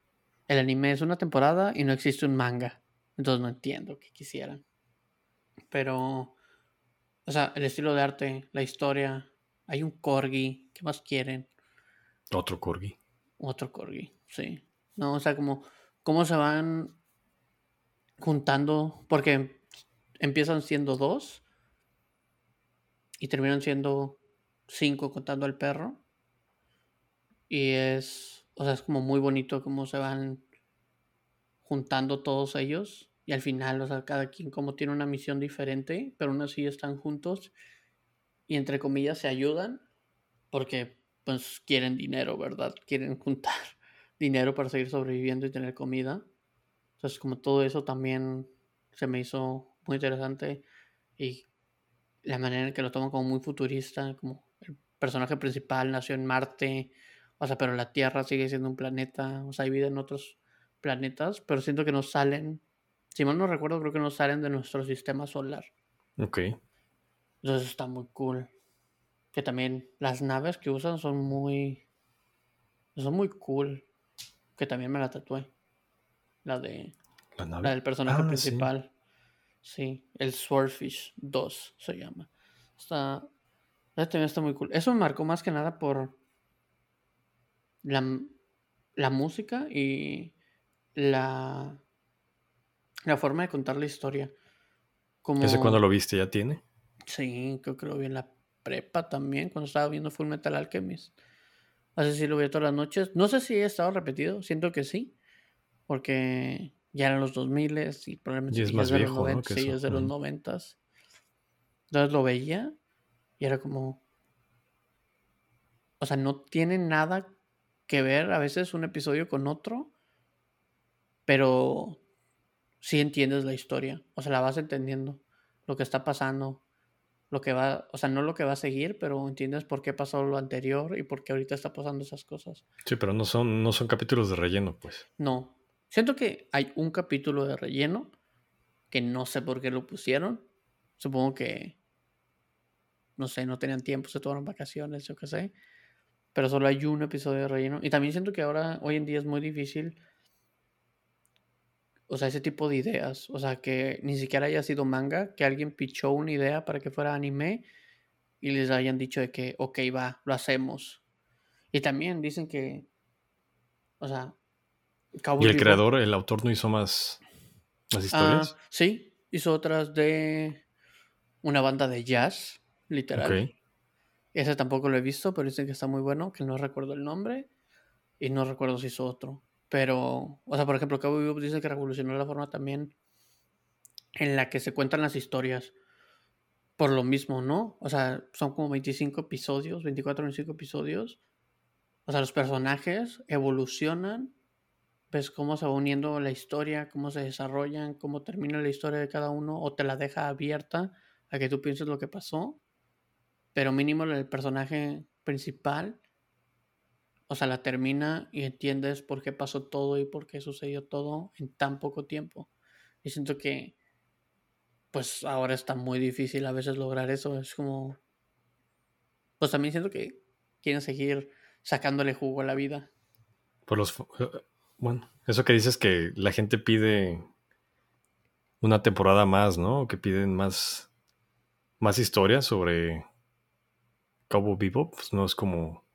Speaker 2: el anime es una temporada y no existe un manga. Entonces no entiendo qué quisieran. Pero, o sea, el estilo de arte, la historia, hay un corgi ¿Qué más quieren?
Speaker 1: Otro corgi.
Speaker 2: Otro corgi, sí. No, o sea, como cómo se van juntando, porque empiezan siendo dos y terminan siendo cinco contando al perro. Y es, o sea, es como muy bonito cómo se van juntando todos ellos. Y al final, o sea, cada quien como tiene una misión diferente, pero aún así están juntos y entre comillas se ayudan porque pues quieren dinero, ¿verdad? Quieren juntar dinero para seguir sobreviviendo y tener comida. Entonces, como todo eso también se me hizo muy interesante y la manera en que lo toman como muy futurista, como el personaje principal nació en Marte, o sea, pero la Tierra sigue siendo un planeta, o sea, hay vida en otros planetas, pero siento que no salen, si mal no recuerdo, creo que no salen de nuestro sistema solar.
Speaker 1: Ok.
Speaker 2: Entonces está muy cool que también las naves que usan son muy son muy cool que también me la tatué. La de la, del personaje ah, principal. Sí. el Swordfish 2 se llama. Está también está muy cool. Eso me marcó más que nada por la, la música y la la forma de contar la historia.
Speaker 1: Como ese cuando lo viste ya tiene
Speaker 2: sí creo que lo vi en la prepa también, cuando estaba viendo Full Metal Alchemist. Así sí lo veía todas las noches. No sé si he estado repetido, siento que sí, porque ya eran los 2000 y probablemente
Speaker 1: es más viejo, los
Speaker 2: sí, es de los 90 Entonces lo veía y era como. O sea, no tiene nada que ver a veces un episodio con otro, pero sí entiendes la historia. O sea, la vas entendiendo, lo que está pasando lo que va, o sea, no lo que va a seguir, pero entiendes por qué pasó lo anterior y por qué ahorita está pasando esas cosas.
Speaker 1: Sí, pero no son, no son capítulos de relleno, pues.
Speaker 2: No. Siento que hay un capítulo de relleno que no sé por qué lo pusieron. Supongo que, no sé, no tenían tiempo, se tomaron vacaciones, yo qué sé. Pero solo hay un episodio de relleno. Y también siento que ahora, hoy en día, es muy difícil o sea, ese tipo de ideas. O sea, que ni siquiera haya sido manga, que alguien pichó una idea para que fuera anime y les hayan dicho de que, ok, va, lo hacemos. Y también dicen que O sea,
Speaker 1: ¿Y el creador, el autor no hizo más, más historias?
Speaker 2: Ah, sí, hizo otras de una banda de jazz, literal. Ese tampoco lo he visto, pero dicen que está muy bueno, que no recuerdo el nombre y no recuerdo si hizo otro. Pero, o sea, por ejemplo, Cabo Vivo dice que revolucionó la forma también en la que se cuentan las historias. Por lo mismo, ¿no? O sea, son como 25 episodios, 24 o 25 episodios. O sea, los personajes evolucionan. Ves cómo se va uniendo la historia, cómo se desarrollan, cómo termina la historia de cada uno, o te la deja abierta a que tú pienses lo que pasó. Pero mínimo el personaje principal o sea, la termina y entiendes por qué pasó todo y por qué sucedió todo en tan poco tiempo. Y siento que, pues ahora está muy difícil a veces lograr eso. Es como, pues también siento que quieren seguir sacándole jugo a la vida.
Speaker 1: Por los, eh, bueno, eso que dices que la gente pide una temporada más, ¿no? Que piden más, más historias sobre Cabo Vivo, pues no es como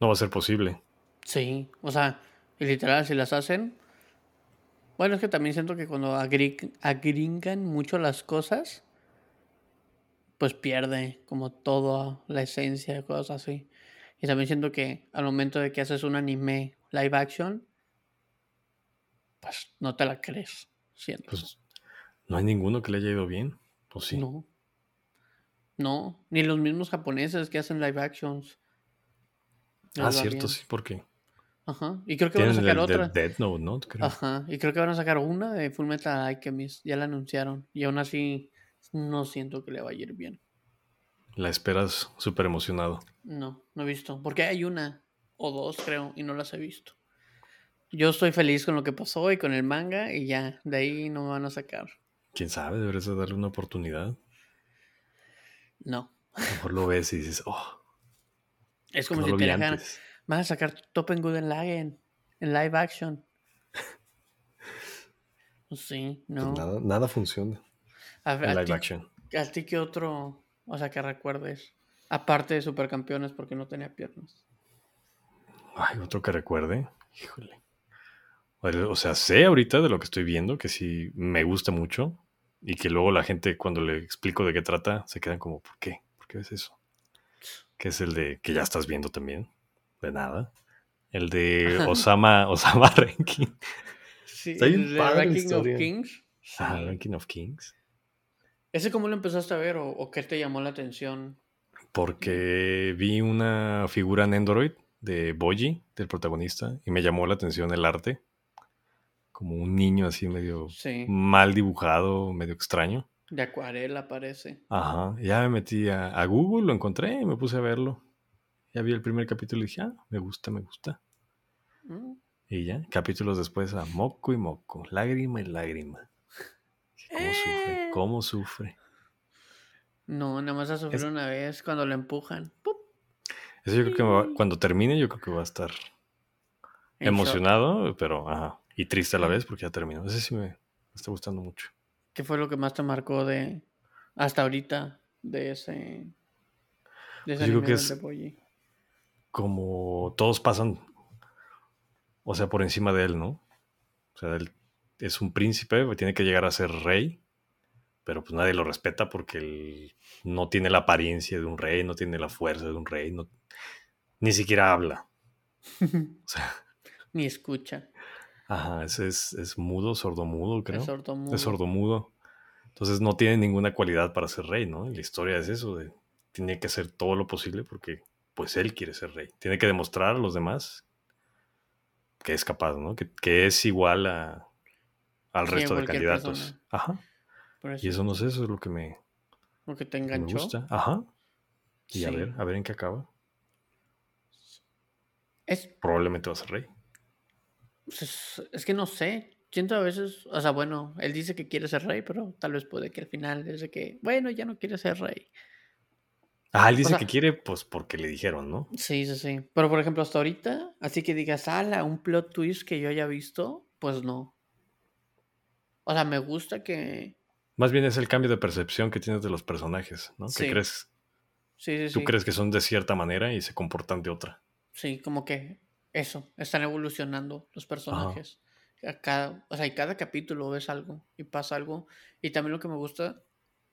Speaker 1: no va a ser posible.
Speaker 2: Sí, o sea, y literal, si las hacen. Bueno, es que también siento que cuando agringan mucho las cosas, pues pierde como toda la esencia de cosas así. Y también siento que al momento de que haces un anime live action, pues no te la crees. Siento. Pues
Speaker 1: no hay ninguno que le haya ido bien, ¿o sí?
Speaker 2: No. No, ni los mismos japoneses que hacen live actions.
Speaker 1: Ah, cierto, sí, porque.
Speaker 2: Ajá. Y creo que van a sacar otra. ¿no? Ajá. Y creo que van a sacar una de Full Metal Alchemist. Ya la anunciaron. Y aún así no siento que le vaya a ir bien.
Speaker 1: La esperas súper emocionado.
Speaker 2: No, no he visto. Porque hay una o dos, creo, y no las he visto. Yo estoy feliz con lo que pasó y con el manga y ya, de ahí no me van a sacar.
Speaker 1: ¿Quién sabe? Deberías darle una oportunidad.
Speaker 2: No.
Speaker 1: A lo mejor lo ves y dices, oh,
Speaker 2: es como si te dejaran. Vas a sacar Topengood en, en live action. Pues sí, pues no.
Speaker 1: nada, nada funciona. en live action.
Speaker 2: ¿A ti qué otro, o sea, que recuerdes? Aparte de Supercampeones porque no tenía piernas.
Speaker 1: Ay, otro que recuerde. Híjole. O sea, sé ahorita de lo que estoy viendo que sí me gusta mucho y que luego la gente cuando le explico de qué trata se quedan como, ¿por qué? ¿Por qué es eso? Que es el de que ya estás viendo también, de nada. El de Osama, Osama Ranking.
Speaker 2: Sí, el de Ranking of Kings.
Speaker 1: Ah, Ranking of Kings.
Speaker 2: ¿Ese cómo lo empezaste a ver o, qué te llamó la atención?
Speaker 1: Porque vi una figura en Android de Boji, del protagonista, y me llamó la atención el arte. Como un niño así medio mal dibujado, medio extraño.
Speaker 2: De acuarela parece.
Speaker 1: Ajá. Ya me metí a, Google, lo encontré y me puse a verlo. Ya vi el primer capítulo y dije, ah, me gusta, me gusta. Mm. Y ya, capítulos después a moco y moco, lágrima y lágrima. ¿Cómo sufre? Eh. ¿Cómo sufre?
Speaker 2: No, nada más a sufrir una vez cuando lo empujan.
Speaker 1: Eso yo creo que cuando termine, yo creo que va a estar emocionado, pero ajá. Y triste a la vez porque ya terminó. Ese sí me está gustando mucho.
Speaker 2: ¿Qué fue lo que más te marcó de hasta ahorita de ese,
Speaker 1: de ese pues que es como todos pasan, o sea, por encima de él, ¿no? O sea, él es un príncipe, tiene que llegar a ser rey, pero pues nadie lo respeta porque él no tiene la apariencia de un rey, no tiene la fuerza de un rey, no, ni siquiera habla.
Speaker 2: O sea, ni escucha.
Speaker 1: Ajá, ese es, es mudo, sordomudo, creo. Es sordomudo. Es sordomudo. Entonces no tiene ninguna cualidad para ser rey, ¿no? la historia es eso, de, tiene que hacer todo lo posible porque pues él quiere ser rey. Tiene que demostrar a los demás que es capaz, ¿no? Que, es igual a, al resto de candidatos. Ajá. y eso no sé, eso es lo que me,
Speaker 2: lo que te enganchó. Me gusta.
Speaker 1: Ajá. Y a ver, a ver en qué acaba. Es... Probablemente va a ser rey.
Speaker 2: Pues, es, que no sé. Siento a veces, o sea, bueno, él dice que quiere ser rey, pero tal vez puede que al final dice que, bueno, ya no quiere ser rey.
Speaker 1: Ah, él dice que quiere, pues porque le dijeron, ¿no?
Speaker 2: Sí, sí, sí. Pero por ejemplo, hasta ahorita, así que digas, ala, un plot twist que yo haya visto, pues no. O sea, me gusta que.
Speaker 1: Más bien es el cambio de percepción que tienes de los personajes, ¿no? Sí. Que crees.
Speaker 2: Sí, sí,
Speaker 1: Tú crees que son de cierta manera y se comportan de otra.
Speaker 2: Sí, como que eso, están evolucionando los personajes. cada, o sea, y cada capítulo ves algo y pasa algo. Y también lo que me gusta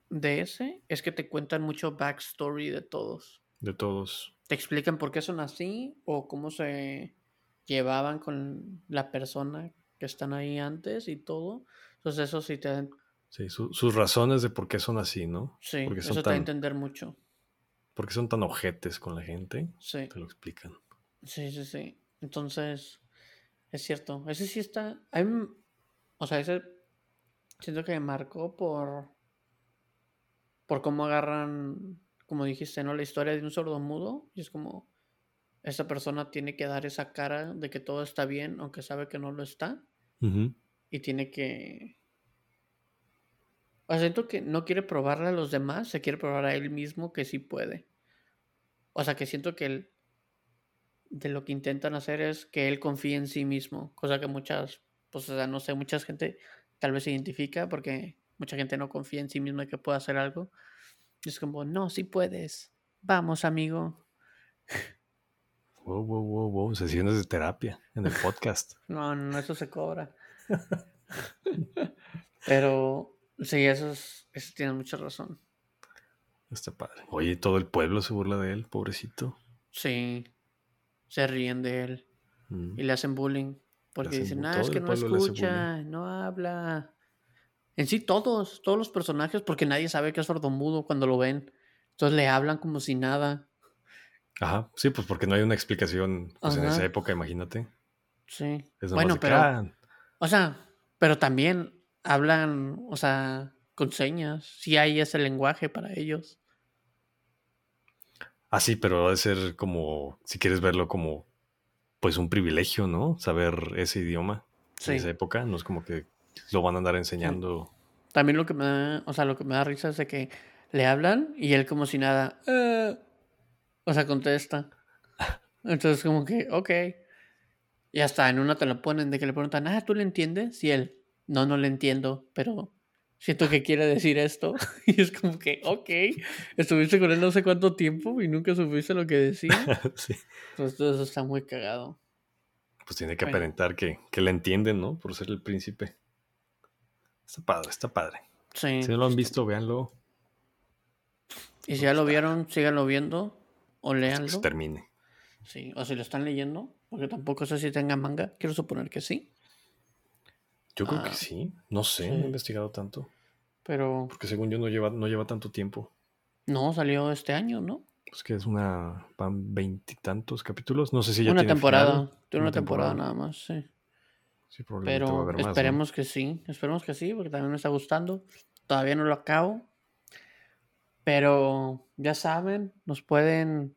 Speaker 2: de ese es que te cuentan mucho backstory de todos.
Speaker 1: De todos.
Speaker 2: Te explican por qué son así o cómo se llevaban con la persona que están ahí antes y todo. Entonces eso sí te dan...
Speaker 1: Sí, sus razones de por qué son así, ¿no?
Speaker 2: Sí, porque eso te da a entender mucho.
Speaker 1: Porque son tan ojetes con la gente.
Speaker 2: Sí.
Speaker 1: Te lo explican.
Speaker 2: Sí, sí, sí. Entonces, es cierto. Ese sí está... o sea, ese siento que me marcó por... Por cómo agarran, como dijiste, ¿no? La historia de un sordo mudo. Y es como esa persona tiene que dar esa cara de que todo está bien, aunque sabe que no lo está. Y tiene que... O sea, siento que no quiere probarle a los demás, se quiere probar a él mismo que sí puede. O sea, que siento que él, de lo que intentan hacer es que él confíe en sí mismo, cosa que muchas, pues, o sea, no sé, mucha gente tal vez se identifica porque mucha gente no confía en sí misma que pueda hacer algo. Y es como, no, sí puedes. Vamos, amigo.
Speaker 1: Wow, wow, wow, wow. Sesiones de terapia en el podcast.
Speaker 2: no, no, eso se cobra. Pero sí, eso, es, eso tiene mucha razón.
Speaker 1: Está padre. Oye, todo el pueblo se burla de él, pobrecito.
Speaker 2: Sí, se ríen de él. Mm. Y le hacen bullying. Porque dicen, no, es que no escucha, no habla. En sí, todos, todos los personajes, porque nadie sabe que es sordomudo cuando lo ven. Entonces le hablan como si nada.
Speaker 1: Ajá, sí, pues porque no hay una explicación pues, en esa época, imagínate.
Speaker 2: Sí. bueno, pero. O sea, pero también hablan, o sea, con señas. Sí hay ese lenguaje para ellos.
Speaker 1: Ah, sí, pero debe ser como, si quieres verlo como, pues un privilegio, ¿no? Saber ese idioma en esa época. No es como que lo van a andar enseñando.
Speaker 2: También lo que me da, o sea, lo que me da risa es de que le hablan y él como si nada. Eh", o sea, contesta. Entonces, como que, ok. Y hasta en una te lo ponen de que le preguntan, ah, ¿tú le entiendes? Y él, no, no le entiendo, pero siento que quiere decir esto. y es como que, ok, estuviste con él no sé cuánto tiempo y nunca supiste lo que decía. sí. Pues todo eso está muy cagado.
Speaker 1: Pues tiene que aparentar que, que le entienden, ¿no? Por ser el príncipe. Está padre, está padre. Sí. Si no lo han visto, véanlo.
Speaker 2: Y si ya lo vieron, síganlo viendo o léanlo. Que se
Speaker 1: termine.
Speaker 2: Sí, o si lo están leyendo, porque tampoco sé si tenga manga. Quiero suponer que sí.
Speaker 1: Yo creo que ah, sí. No sé, no he investigado tanto. Pero. Porque según yo no lleva, no lleva tanto tiempo.
Speaker 2: No, salió este año, ¿no?
Speaker 1: Pues que es una. Van veintitantos capítulos. No sé si ya
Speaker 2: una temporada. Tiene una, temporada, nada más, sí. Sí, probablemente Pero va a haber más, esperemos que sí. Esperemos que sí, porque también me está gustando. Todavía no lo acabo. Pero ya saben, nos pueden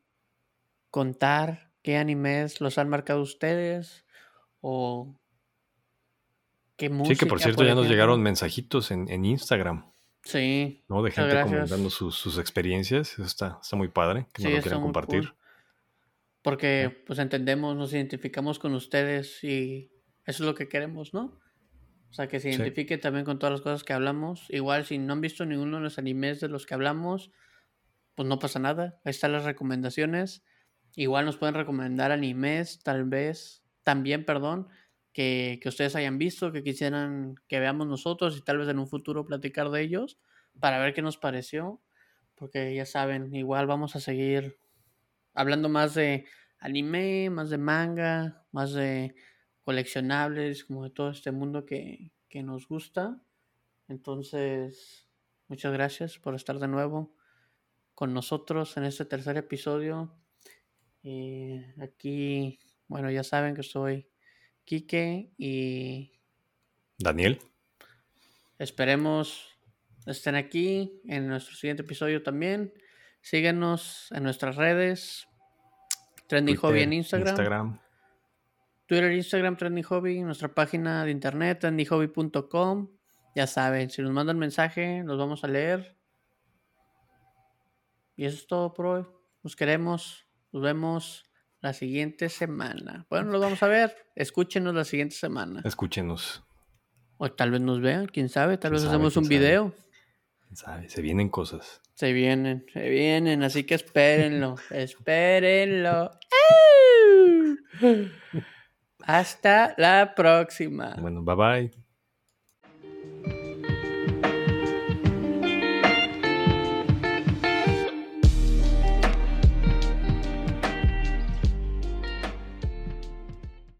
Speaker 2: contar qué animes los han marcado ustedes o
Speaker 1: Sí, que por cierto ya nos llegaron mensajitos en, Instagram.
Speaker 2: Sí.
Speaker 1: ¿no? De gente comentando sus, experiencias. Eso está, está muy padre, que nos lo quieran compartir.
Speaker 2: Porque pues entendemos, nos identificamos con ustedes y eso es lo que queremos, ¿no? O sea, que se identifique también con todas las cosas que hablamos. Igual, si no han visto ninguno de los animes de los que hablamos, pues no pasa nada. Ahí están las recomendaciones. Igual nos pueden recomendar animes, tal vez, también, perdón, que, ustedes hayan visto, que quisieran que veamos nosotros y tal vez en un futuro platicar de ellos para ver qué nos pareció. Porque ya saben, igual vamos a seguir hablando más de anime, más de manga, más de coleccionables, como de todo este mundo que, que nos gusta. Entonces, muchas gracias por estar de nuevo con nosotros en este tercer episodio. Y aquí, bueno, ya saben que soy Quique y
Speaker 1: Daniel.
Speaker 2: Esperemos estén aquí en nuestro siguiente episodio también. Síguenos en nuestras redes. Trending Hobby en Instagram. Instagram. Twitter, Instagram, Trending Hobby. Nuestra página de internet, trendinghobby.com. Ya saben, si nos mandan mensaje, los vamos a leer. Y eso es todo por hoy. Nos queremos. Nos vemos la siguiente semana. Bueno, lo vamos a ver. Escúchenos la siguiente semana.
Speaker 1: Escúchenos.
Speaker 2: O tal vez nos vean, quién sabe. Tal vez hacemos un video.
Speaker 1: Quién sabe, se vienen cosas.
Speaker 2: Se vienen, se vienen, así que espérenlo. espérenlo. Hasta la próxima.
Speaker 1: Bueno, bye bye.